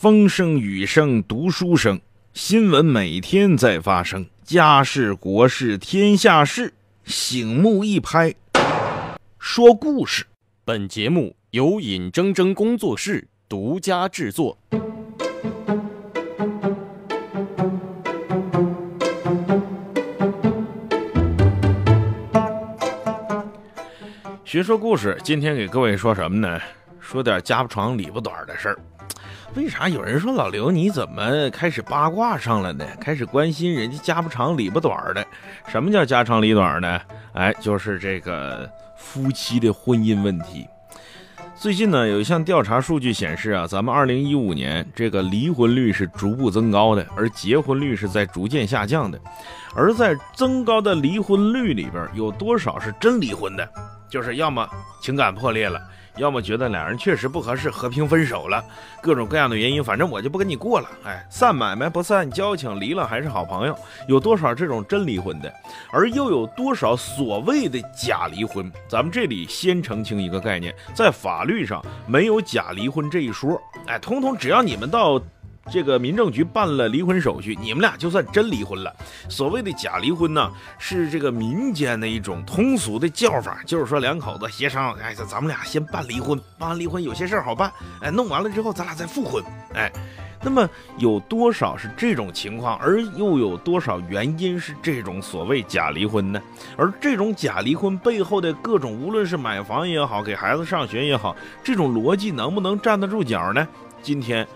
风声雨声读书声，新闻每天在发生，家事国事天下事，醒目一拍，说故事。本节目由尹铮铮工作室独家制作。学说故事，今天给各位说什么呢？说点家不长里不短的事儿。为啥有人说老刘你怎么开始八卦上了呢？开始关心人家家不长里不短的？什么叫家长里短呢？哎，就是这个夫妻的婚姻问题。最近呢，有一项调查数据显示啊，咱们二零一五年这个离婚率是逐步增高的，而结婚率是在逐渐下降的。而在增高的离婚率里边，有多少是真离婚的？就是要么情感破裂了，要么觉得俩人确实不合适，和平分手了，各种各样的原因，反正我就不跟你过了。哎，散买卖不散交情，离了还是好朋友。有多少这种真离婚的？而又有多少所谓的假离婚？咱们这里先澄清一个概念，在法律上没有假离婚这一说。哎，通通只要你们到。这个民政局办了离婚手续，你们俩就算真离婚了。所谓的假离婚呢，是这个民间的一种通俗的叫法，就是说两口子协商，哎，咱们俩先办离婚，办完离婚有些事儿好办，哎，弄完了之后咱俩再复婚，哎，那么有多少是这种情况，而又有多少原因是这种所谓假离婚呢？而这种假离婚背后的各种，无论是买房也好，给孩子上学也好，这种逻辑能不能站得住脚呢？今天。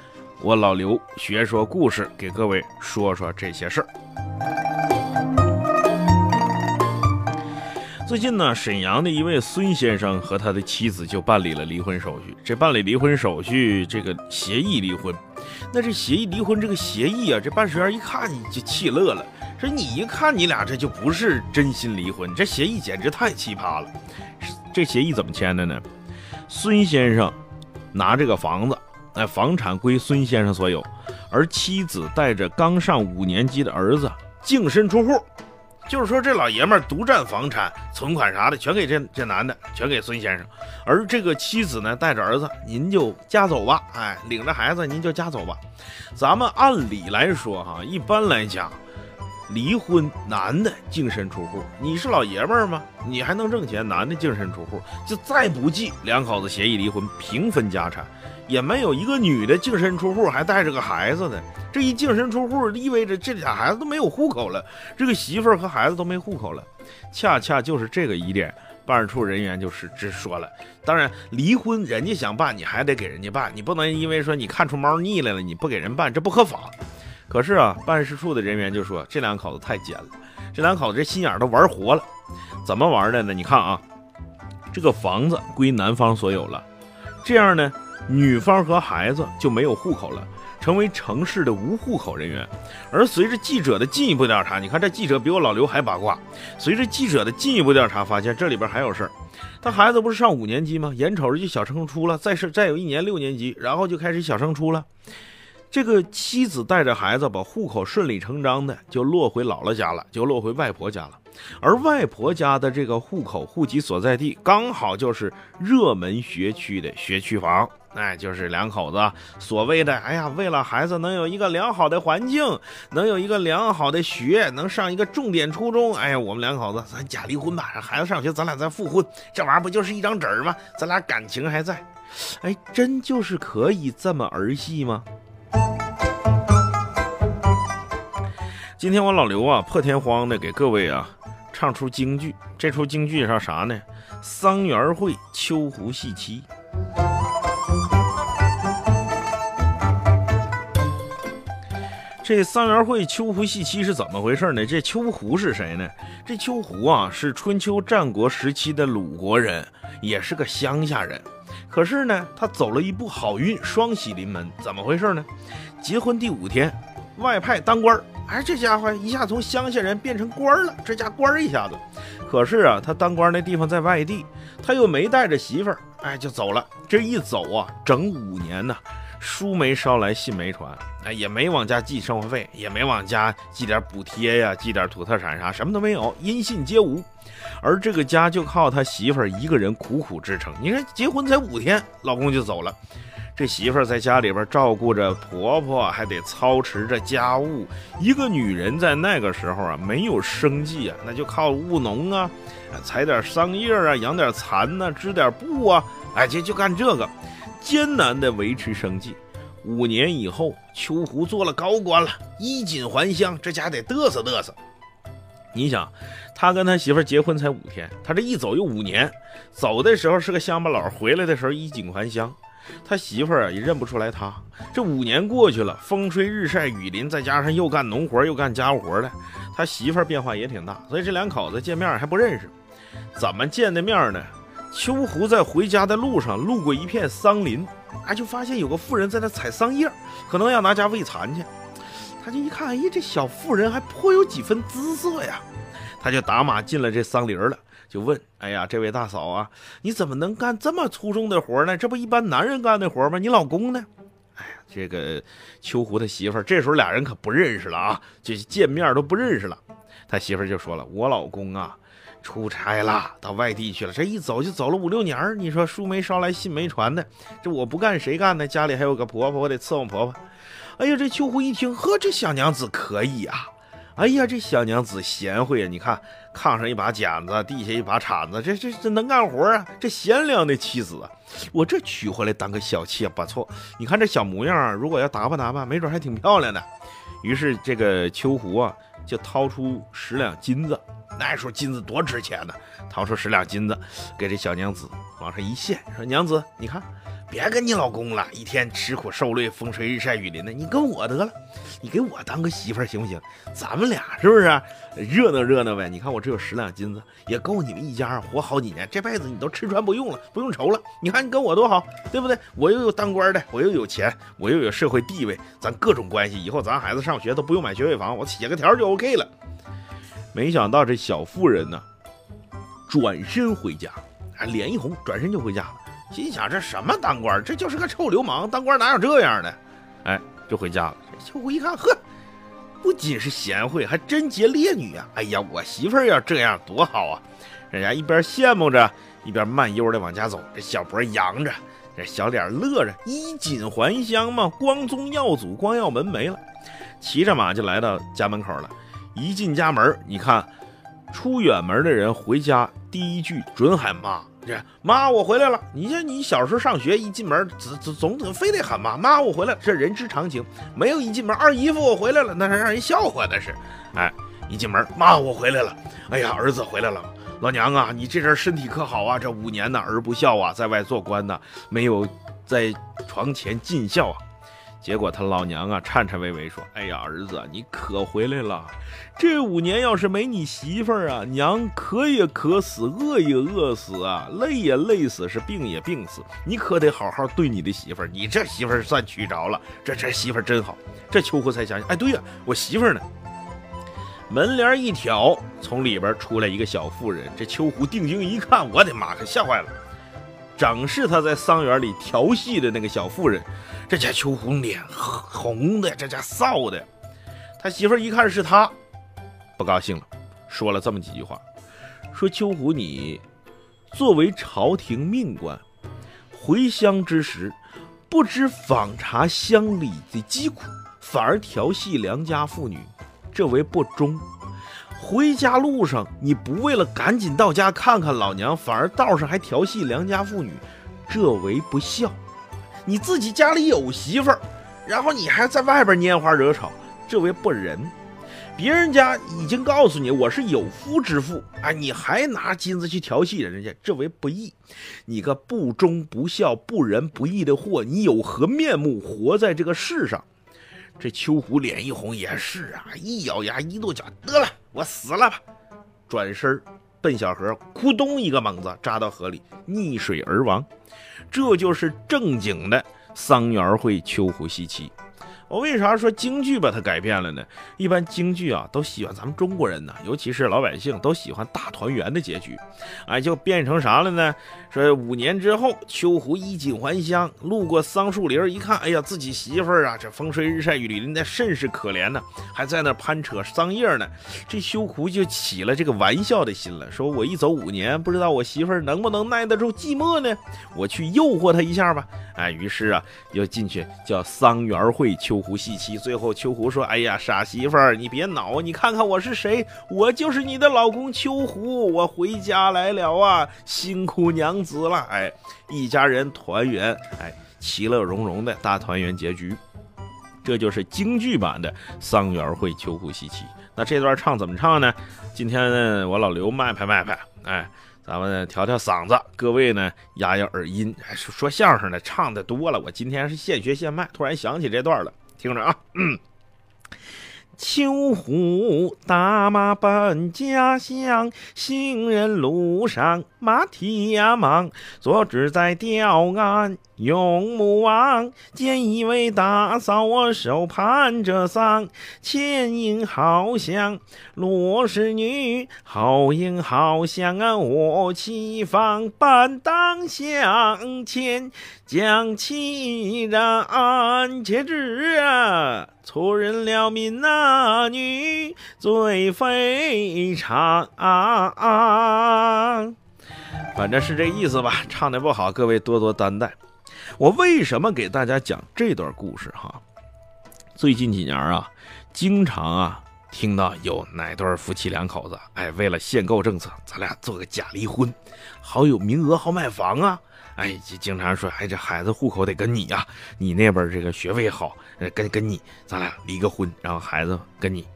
我老刘学说故事，给各位说说这些事儿。最近呢，沈阳的一位孙先生和他的妻子就办理了离婚手续。这办理离婚手续，这个协议离婚。那这协议离婚这个协议啊，这办事员一看就气乐了，说你一看你俩这就不是真心离婚，这协议简直太奇葩了。这协议怎么签的呢？孙先生拿这个房子。哎，房产归孙先生所有，而妻子带着刚上五年级的儿子净身出户，就是说这老爷们儿独占房产、存款啥的，全给这这男的，全给孙先生。而这个妻子呢，带着儿子，您就家走吧，哎，领着孩子您就家走吧。咱们按理来说哈，一般来讲，离婚男的净身出户，你是老爷们儿吗？你还能挣钱，男的净身出户，就再不济两口子协议离婚，平分家产。也没有一个女的净身出户还带着个孩子的，这一净身出户意味着这俩孩子都没有户口了，这个媳妇儿和孩子都没户口了，恰恰就是这个疑点，办事处人员就是直说了。当然，离婚人家想办，你还得给人家办，你不能因为说你看出猫腻来了，你不给人办，这不合法。可是啊，办事处的人员就说这两口子太奸了，这两口子这心眼都玩活了，怎么玩的呢？你看啊，这个房子归男方所有了，这样呢？女方和孩子就没有户口了，成为城市的无户口人员。而随着记者的进一步调查，你看这记者比我老刘还八卦。随着记者的进一步调查，发现这里边还有事儿。他孩子不是上五年级吗？眼瞅着就小升初了，再是再有一年六年级，然后就开始小升初了。这个妻子带着孩子把户口顺理成章的就落回姥姥家了，就落回外婆家了。而外婆家的这个户口户籍所在地，刚好就是热门学区的学区房。哎，就是两口子所谓的，哎呀，为了孩子能有一个良好的环境，能有一个良好的学，能上一个重点初中，哎呀，我们两口子咱假离婚吧，让孩子上学，咱俩再复婚，这玩意儿不就是一张纸吗？咱俩感情还在，哎，真就是可以这么儿戏吗？今天我老刘啊，破天荒的给各位啊唱出京剧，这出京剧叫啥呢？桑园会秋胡戏妻。这桑园会秋胡戏妻是怎么回事呢？这秋胡是谁呢？这秋胡啊是春秋战国时期的鲁国人，也是个乡下人。可是呢，他走了一步好运，双喜临门。怎么回事呢？结婚第五天，外派当官。哎，这家伙一下从乡下人变成官儿了，这家官儿一下子。可是啊，他当官那地方在外地，他又没带着媳妇儿，哎，就走了。这一走啊，整五年呢。书没捎来，信没传，哎，也没往家寄生活费，也没往家寄点补贴呀，寄点土特产啥，什么都没有，音信皆无。而这个家就靠他媳妇儿一个人苦苦支撑。你看，结婚才五天，老公就走了，这媳妇儿在家里边照顾着婆婆，还得操持着家务。一个女人在那个时候啊，没有生计啊，那就靠务农啊，采点桑叶啊，养点蚕呐，织点布啊，哎，就就干这个。艰难的维持生计，五年以后，秋胡做了高官了，衣锦还乡，这家得嘚瑟嘚瑟。你想，他跟他媳妇结婚才五天，他这一走又五年，走的时候是个乡巴佬，回来的时候衣锦还乡，他媳妇儿也认不出来他。这五年过去了，风吹日晒雨淋，再加上又干农活又干家务活的，他媳妇儿变化也挺大，所以这两口子见面还不认识，怎么见的面呢？秋胡在回家的路上路过一片桑林，哎，就发现有个妇人在那采桑叶，可能要拿家喂蚕去。他就一看，哎，这小妇人还颇有几分姿色呀。他就打马进了这桑林了，就问：“哎呀，这位大嫂啊，你怎么能干这么粗重的活呢？这不一般男人干的活吗？你老公呢？”哎呀，这个秋胡他媳妇儿这时候俩人可不认识了啊，就见面都不认识了。他媳妇儿就说了：“我老公啊。”出差了，到外地去了。这一走就走了五六年。你说书没捎来，信没传的，这我不干谁干呢？家里还有个婆婆，我得伺候婆婆。哎呀，这秋胡一听，呵，这小娘子可以啊！哎呀，这小娘子贤惠啊！你看，炕上一把剪子，地下一把铲子，这这这能干活啊！这贤良的妻子啊，我这娶回来当个小妾不错。你看这小模样，如果要打扮打扮，没准还挺漂亮的。于是这个秋胡啊，就掏出十两金子。那时候金子多值钱呢，掏出十两金子，给这小娘子往上一献，说：“娘子，你看，别跟你老公了，一天吃苦受累，风吹日晒雨淋的，你跟我得了，你给我当个媳妇行不行？咱们俩是不是热闹热闹呗？你看我这有十两金子，也够你们一家活好几年，这辈子你都吃穿不用了，不用愁了。你看你跟我多好，对不对？我又有当官的，我又有钱，我又有社会地位，咱各种关系，以后咱孩子上学都不用买学位房，我写个条就 OK 了。”没想到这小妇人呢，转身回家，啊，脸一红，转身就回家了。心想：这什么当官，这就是个臭流氓，当官哪有这样的？哎，就回家了。秋姑一看，呵，不仅是贤惠，还贞洁烈女啊！哎呀，我媳妇要这样多好啊！人家一边羡慕着，一边慢悠的往家走，这小脖扬着，这小脸乐着，衣锦还乡嘛，光宗耀祖，光耀门楣了。骑着马就来到家门口了。一进家门，你看，出远门的人回家第一句准喊妈，这妈我回来了。你像你小时候上学，一进门总总总非得喊妈，妈我回来，这人之常情。没有一进门，二姨夫我回来了，那是让人笑话的是。哎，一进门，妈我回来了。哎呀，儿子回来了，老娘啊，你这阵身体可好啊？这五年呢，儿不孝啊，在外做官呢，没有在床前尽孝啊。结果他老娘啊，颤颤巍巍说：“哎呀，儿子，你可回来了！这五年要是没你媳妇儿啊，娘渴也渴死，饿也饿死啊，累也累死，是病也病死。你可得好好对你的媳妇儿。你这媳妇儿算娶着了，这这媳妇儿真好。”这秋胡才想起，哎，对呀，我媳妇儿呢？门帘一挑，从里边出来一个小妇人。这秋胡定睛一看，我的妈，可吓坏了！正是他在桑园里调戏的那个小妇人。这家秋胡脸红的，这家臊的。他媳妇儿一看是他，不高兴了，说了这么几句话：说秋胡，你作为朝廷命官，回乡之时，不知访查乡里的疾苦，反而调戏良家妇女，这为不忠。回家路上，你不为了赶紧到家看看老娘，反而道上还调戏良家妇女，这为不孝。你自己家里有媳妇儿，然后你还在外边拈花惹草，这为不仁。别人家已经告诉你我是有夫之妇，哎，你还拿金子去调戏人家，这为不义。你个不忠不孝不仁不义的货，你有何面目活在这个世上？这秋胡脸一红，也是啊，一咬牙一跺脚，得了，我死了吧！转身奔小河，咕咚一个猛子扎到河里，溺水而亡。这就是正经的桑园会秋胡西岐。我为啥说京剧把它改变了呢？一般京剧啊都喜欢咱们中国人呢，尤其是老百姓都喜欢大团圆的结局，哎，就变成啥了呢？说五年之后，秋胡衣锦还乡，路过桑树林一看，哎呀，自己媳妇儿啊，这风吹日晒雨淋的，甚是可怜呢，还在那攀扯桑叶呢。这秋胡就起了这个玩笑的心了，说我一走五年，不知道我媳妇儿能不能耐得住寂寞呢？我去诱惑她一下吧。哎，于是啊，又进去叫桑园会秋胡戏妻。最后秋胡说：“哎呀，傻媳妇儿，你别恼，你看看我是谁？我就是你的老公秋胡，我回家来了啊，辛苦娘子了。”哎，一家人团圆，哎，其乐融融的大团圆结局。这就是京剧版的桑园会秋胡戏妻。那这段唱怎么唱呢？今天呢，我老刘卖拍卖拍，哎。咱们调调嗓子，各位呢压压耳音。说说相声的唱的多了，我今天是现学现卖，突然想起这段了，听着啊。嗯秋胡打马奔家乡，行人路上马蹄呀忙。坐只在吊岸用目望，见一位大嫂我手攀着桑，前迎好像罗氏女，后迎好像啊我妻房，半当相牵将其然且知啊。错认了闽南女最非常，反正是这意思吧。唱的不好，各位多多担待。我为什么给大家讲这段故事？哈，最近几年啊，经常啊听到有哪对夫妻两口子，哎，为了限购政策，咱俩做个假离婚，好有名额，好买房啊。哎，就经常说，哎，这孩子户口得跟你呀，你那边这个学位好，跟跟你，咱俩离个婚，然后孩子跟你，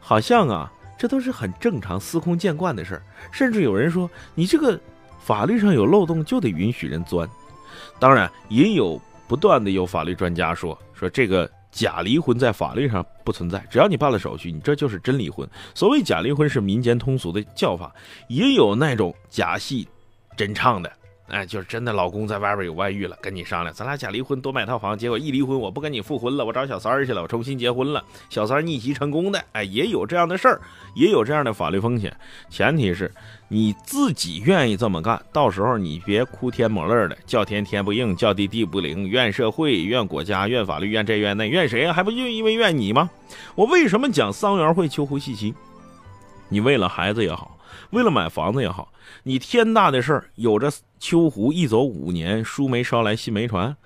好像啊，这都是很正常、司空见惯的事儿。甚至有人说，你这个法律上有漏洞，就得允许人钻。当然，也有不断的有法律专家说，说这个假离婚在法律上不存在，只要你办了手续，你这就是真离婚。所谓假离婚是民间通俗的叫法，也有那种假戏真唱的。哎，就是真的，老公在外边有外遇了，跟你商量，咱俩假离婚，多买套房。结果一离婚，我不跟你复婚了，我找小三儿去了，我重新结婚了。小三儿逆袭成功的，哎，也有这样的事儿，也有这样的法律风险。前提是你自己愿意这么干，到时候你别哭天抹泪的，叫天天不应，叫地地不灵，怨社会，怨国家，怨法律，怨这怨那，怨谁啊？还不就因为怨你吗？我为什么讲桑园会秋胡戏妻？你为了孩子也好。为了买房子也好，你天大的事儿有着秋胡一走五年，书没捎来信没传，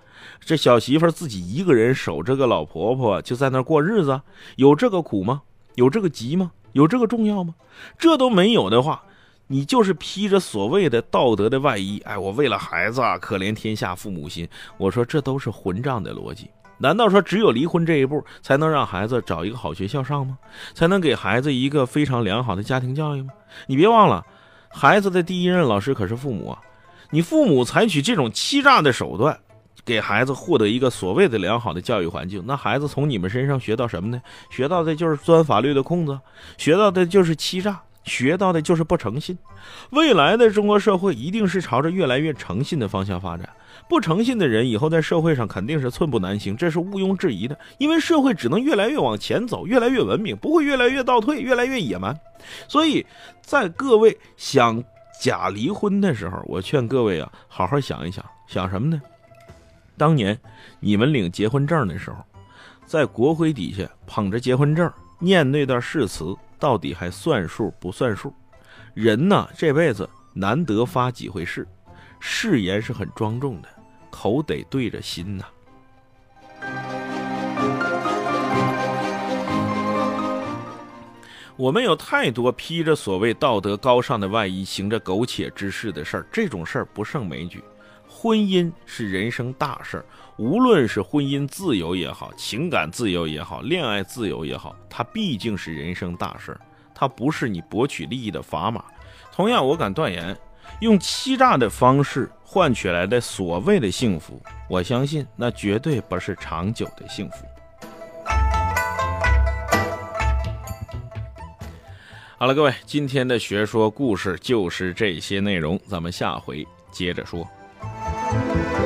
这小媳妇自己一个人守着个老婆婆就在那过日子，有这个苦吗？有这个急吗？有这个重要吗？这都没有的话，你就是披着所谓的道德的外衣，哎，我为了孩子啊，可怜天下父母心。我说这都是混账的逻辑。难道说只有离婚这一步才能让孩子找一个好学校上吗？才能给孩子一个非常良好的家庭教育吗？你别忘了，孩子的第一任老师可是父母啊！你父母采取这种欺诈的手段，给孩子获得一个所谓的良好的教育环境，那孩子从你们身上学到什么呢？学到的就是钻法律的空子，学到的就是欺诈。学到的就是不诚信，未来的中国社会一定是朝着越来越诚信的方向发展。不诚信的人以后在社会上肯定是寸步难行，这是毋庸置疑的。因为社会只能越来越往前走，越来越文明，不会越来越倒退，越来越野蛮。所以在各位想假离婚的时候，我劝各位啊，好好想一想，想什么呢？当年你们领结婚证的时候，在国徽底下捧着结婚证，念那段誓词。到底还算数不算数？人呢，这辈子难得发几回誓，誓言是很庄重的，口得对着心呐。我们有太多披着所谓道德高尚的外衣，行着苟且之事的事儿，这种事儿不胜枚举。婚姻是人生大事儿，无论是婚姻自由也好，情感自由也好，恋爱自由也好，它毕竟是人生大事儿，它不是你博取利益的砝码。同样，我敢断言，用欺诈的方式换取来的所谓的幸福，我相信那绝对不是长久的幸福。好了，各位，今天的学说故事就是这些内容，咱们下回接着说。Thank you.